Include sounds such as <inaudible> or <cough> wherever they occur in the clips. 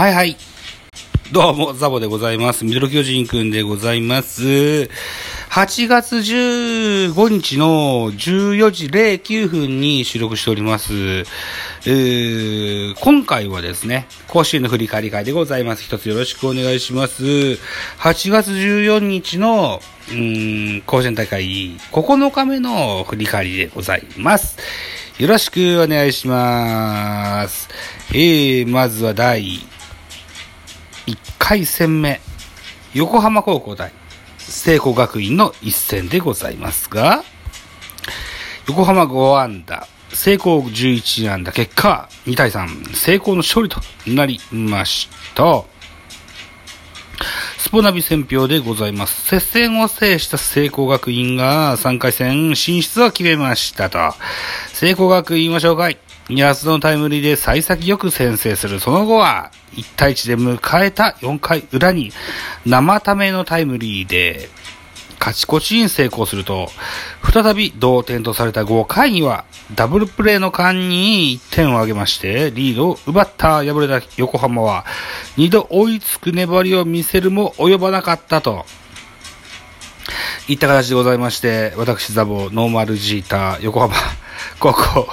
はいはい。どうも、ザボでございます。ミドル巨人くんでございます。8月15日の14時09分に収録しております。え今回はですね、甲子園の振り返り会でございます。一つよろしくお願いします。8月14日の、うん、甲子園大会9日目の振り返りでございます。よろしくお願いします。えー、まずは第1回戦目、横浜高校対聖光学院の一戦でございますが、横浜5安打、聖光11安打、結果2対3、聖光の勝利となりました。スポナビ選票でございます。接戦を制した聖光学院が3回戦進出を決めましたと。聖光学院は紹介。安野のタイムリーで幸先よく先制する。その後は1対1で迎えた4回裏に生ためのタイムリーで勝ち越しに成功すると、再び同点とされた5回には、ダブルプレーの間に1点を挙げまして、リードを奪った敗れた横浜は、2度追いつく粘りを見せるも及ばなかったと、いった形でございまして、私ザボ、ノーマルジーター、横浜高校、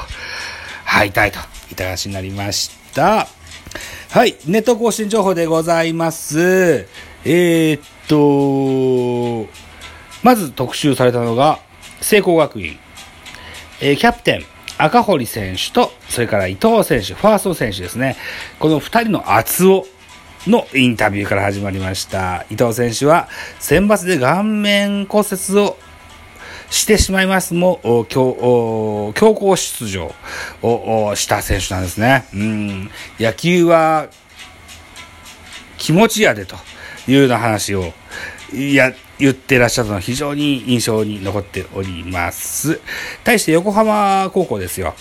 敗退といった形になりました。はい、ネット更新情報でございます。えー、っと、まず特集されたのが、聖光学院、えーキャプテン、赤堀選手と、それから伊藤選手、ファースト選手ですね。この二人の厚尾のインタビューから始まりました。伊藤選手は、選抜で顔面骨折をしてしまいますも、強強行出場をした選手なんですね。うん。野球は気持ちやでというような話を、いや、言ってらっしゃったのは非常に印象に残っております。対して横浜高校ですよ。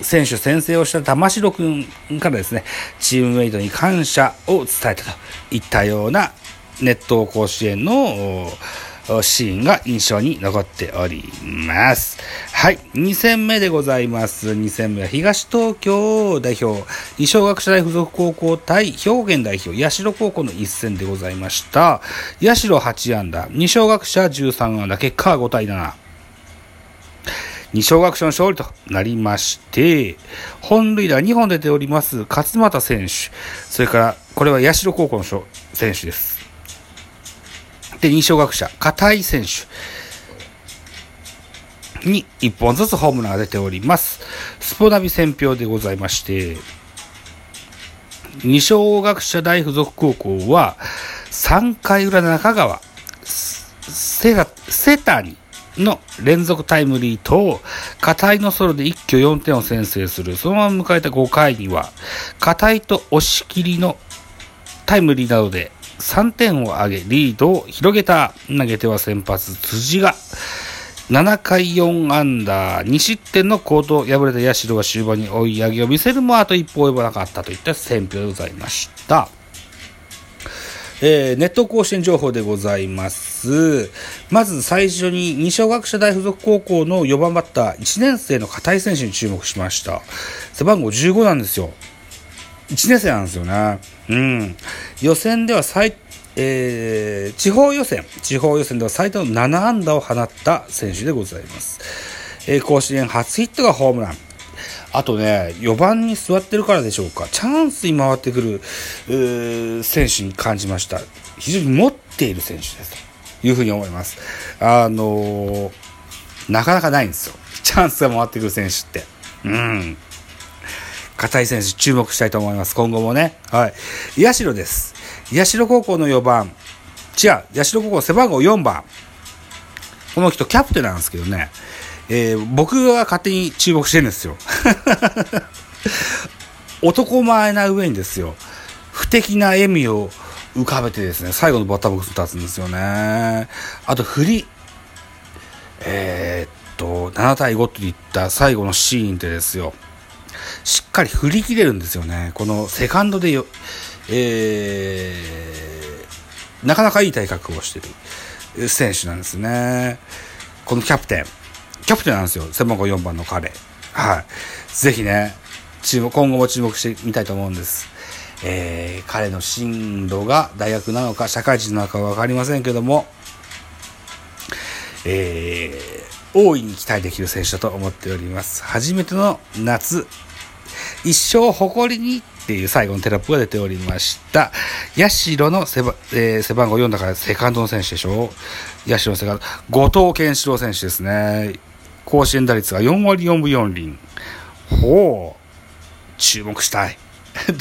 選手宣誓をした玉城くんからですね、チームメイトに感謝を伝えたといったような熱湯甲子園のシーンが印象に残っております。はい。2戦目でございます。2戦目は東東京代表、二松学舎大附属高校対兵庫県代表、社高校の一戦でございました。社8安打、二松学舎13安打、結果は5対7。二小学者の勝利となりまして、本塁打2本出ております勝俣選手、それから、これは社高校の選手です。で、二小学者、片井選手に1本ずつホームランが出ております。スポナビ選票でございまして、二小学者大附属高校は、3回裏中川、セガ、セタに、の連続タイムリーと、片井のソロで一挙4点を先制する。そのまま迎えた5回には、片井と押し切りのタイムリーなどで3点を挙げ、リードを広げた投げては先発辻が、7回4アンダー、2失点のコートを敗れた社が終盤に追い上げを見せるもあと一歩及ばなかったといった選評でございました。えーネット甲子園情報でございます。まず最初に二小学者大附属高校の4番バッター、1年生の片井選手に注目しました。背番号15なんですよ。1年生なんですよね。うん。予選では最、えー地方予選、地方予選では最多の7安打を放った選手でございます。えー甲子園初ヒットがホームラン。あとね、4番に座ってるからでしょうか、チャンスに回ってくる、うー選手に感じました。非常に持っている選手です。というふうに思います。あのーなかなかないんですよ。チャンスが回ってくる選手って。うん。片井選手注目したいと思います。今後もね。はい。社です。社高校の4番。違う。社高校背番号4番。この人キャプテンなんですけどね。えー僕が勝手に注目してるんですよ。<laughs> 男前な上にですよ。不敵な笑みを浮かべてですね、最後のバッターボックスに立つんですよね。あと振り。えーっと、7対5といった最後のシーンでですよ。しっかり振り切れるんですよね。このセカンドでよ、えー、なかなかいい体格をしてる選手なんですね。このキャプテン。キャプテンなんですよ。背番号4番の彼。はい。ぜひね、注目、今後も注目してみたいと思うんです。えー、彼の進路が大学なのか社会人なのか分かりませんけども、えー、大いに期待できる選手だと思っております。初めての夏、一生誇りにっていう最後のテロップが出ておりました。社の背,、えー、背番号4だからセカンドの選手でしょ社のセカンド。後藤健志郎選手ですね。甲子園打率が4割4分4厘。ほう。注目したい。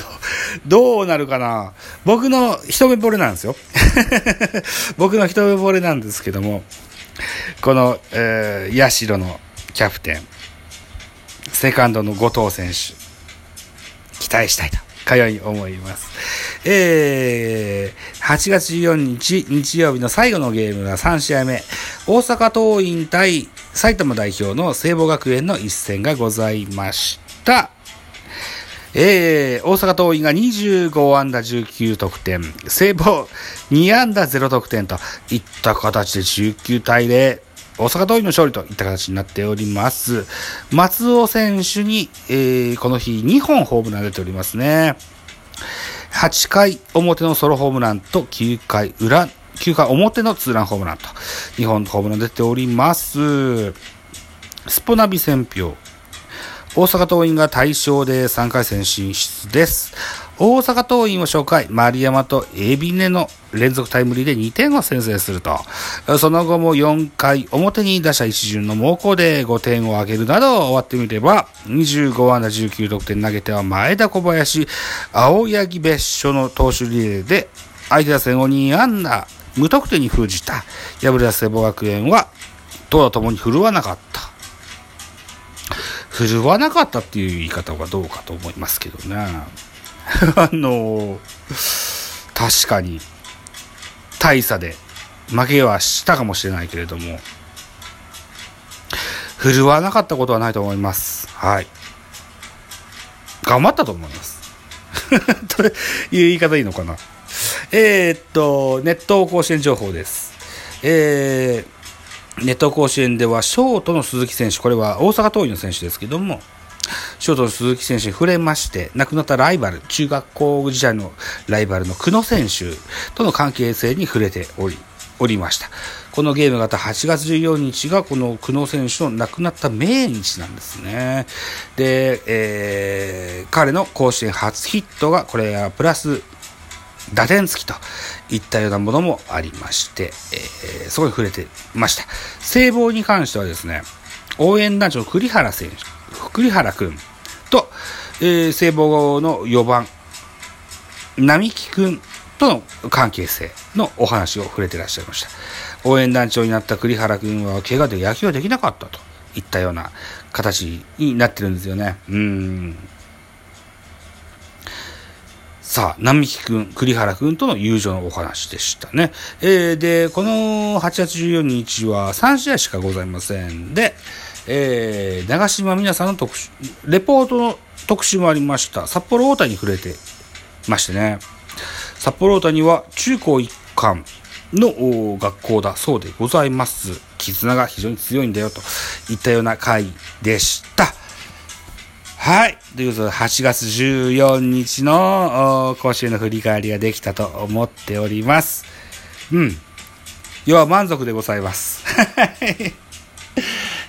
<laughs> どうなるかな僕の一目惚れなんですよ。<laughs> 僕の一目惚れなんですけども、この、えー、社のキャプテン、セカンドの後藤選手、期待したいと、かように思います。えー、8月14日、日曜日の最後のゲームは3試合目、大阪桐蔭対埼玉代表の聖母学園の一戦がございました。えー、大阪桐蔭が25安打19得点、聖母2安打0得点といった形で19対0、大阪桐蔭の勝利といった形になっております。松尾選手に、えー、この日2本ホームラン出ておりますね。8回表のソロホームランと9回裏、9回表のツーランホームランと2本ホームラン出ております。スポナビ選票。大阪桐蔭が大勝で3回戦進出です。大阪桐蔭を紹介、丸山と海老根の連続タイムリーで2点を先制すると、その後も4回表に打者一巡の猛攻で5点を挙げるなど終わってみれば、25安打19得点投げては前田小林、青柳別所の投手リレーで相手打線を2安打無得点に封じた敗れた聖母学園は投打ともに振るわなかった。振るわなかったっていう言い方はどうかと思いますけどね。<laughs> あの、確かに、大差で負けはしたかもしれないけれども、振るわなかったことはないと思います。はい。頑張ったと思います。<laughs> という言い方いいのかな。えー、っと、ネット甲子園情報です。えー、ネット甲子園ではショートの鈴木選手、これは大阪桐蔭の選手ですけども、ショートの鈴木選手に触れまして、亡くなったライバル、中学校時代のライバルの久野選手との関係性に触れており、おりました。このゲームが8月14日がこの久野選手の亡くなった命日なんですね。で、えー、彼の甲子園初ヒットが、これはプラス打点付きといったようなものもありまして、えー、そこに触れてました。聖望に関してはですね、応援団長の栗原選手、栗原くんと、えー、聖望の4番、並木くんとの関係性のお話を触れてらっしゃいました。応援団長になった栗原くんは怪我で野球はできなかったといったような形になってるんですよね。うん。さあ、並木くん、栗原くんとの友情のお話でしたね。えー、で、この8月14日は3試合しかございません。で、えー、長島皆さんの特集、レポートの特集もありました。札幌大谷に触れてましてね。札幌大谷は中高一貫の学校だそうでございます。絆が非常に強いんだよといったような回でした。はい。ということで、8月14日の甲子園の振り返りができたと思っております。うん。要は満足でございます。<laughs>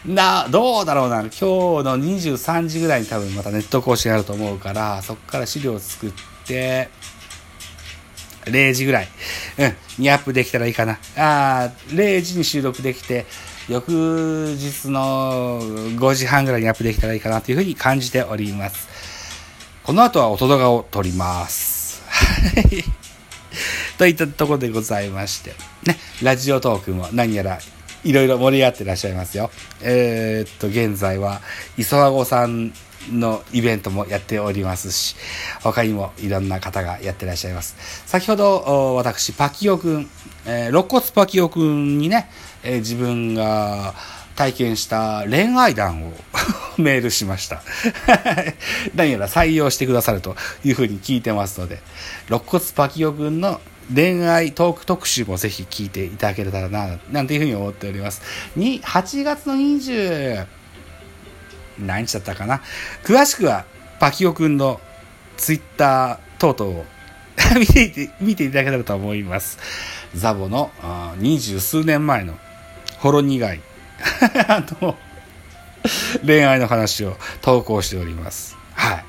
な、どうだろうな。今日の23時ぐらいに多分またネット講師やると思うから、そこから資料を作って、0時ぐらい、うん、にアップできたらいいかな。あ0時に収録できて、翌日の5時半ぐらいにアップできたらいいかなというふうに感じております。この後は音動画を撮ります。<laughs> といったところでございまして、ね、ラジオトークも何やらいろいろ盛り上がってらっしゃいますよ。えー、っと、現在は、磯和子さんのイベントもやっておりますし、他にもいろんな方がやってらっしゃいます。先ほど、私、パキオくん、えー、肋骨パキオくんにね、えー、自分が体験した恋愛談を <laughs> メールしました。<laughs> 何やら採用してくださるというふうに聞いてますので、肋骨パキオくんの恋愛トーク特集もぜひ聞いていただけたらな、なんていうふうに思っております。に、8月の20、何日だったかな。詳しくは、パキオくんのツイッターとうとう見ていて、見ていただけたらと思います。ザボの二十数年前のほろ苦い <laughs> あの恋愛の話を投稿しております。はい。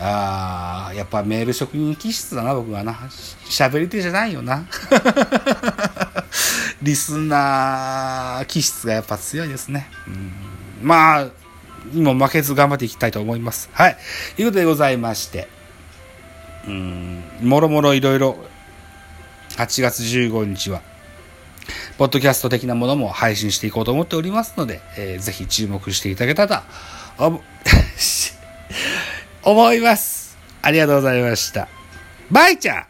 あーやっぱメール職人気質だな、僕はな。喋り手じゃないよな。<laughs> リスナー気質がやっぱ強いですね。うんまあ、にも負けず頑張っていきたいと思います。はい。ということでございまして、うん、もろもろいろいろ、8月15日は、ポッドキャスト的なものも配信していこうと思っておりますので、えーぜひ注目していただけたら思います。ありがとうございました。バイちゃん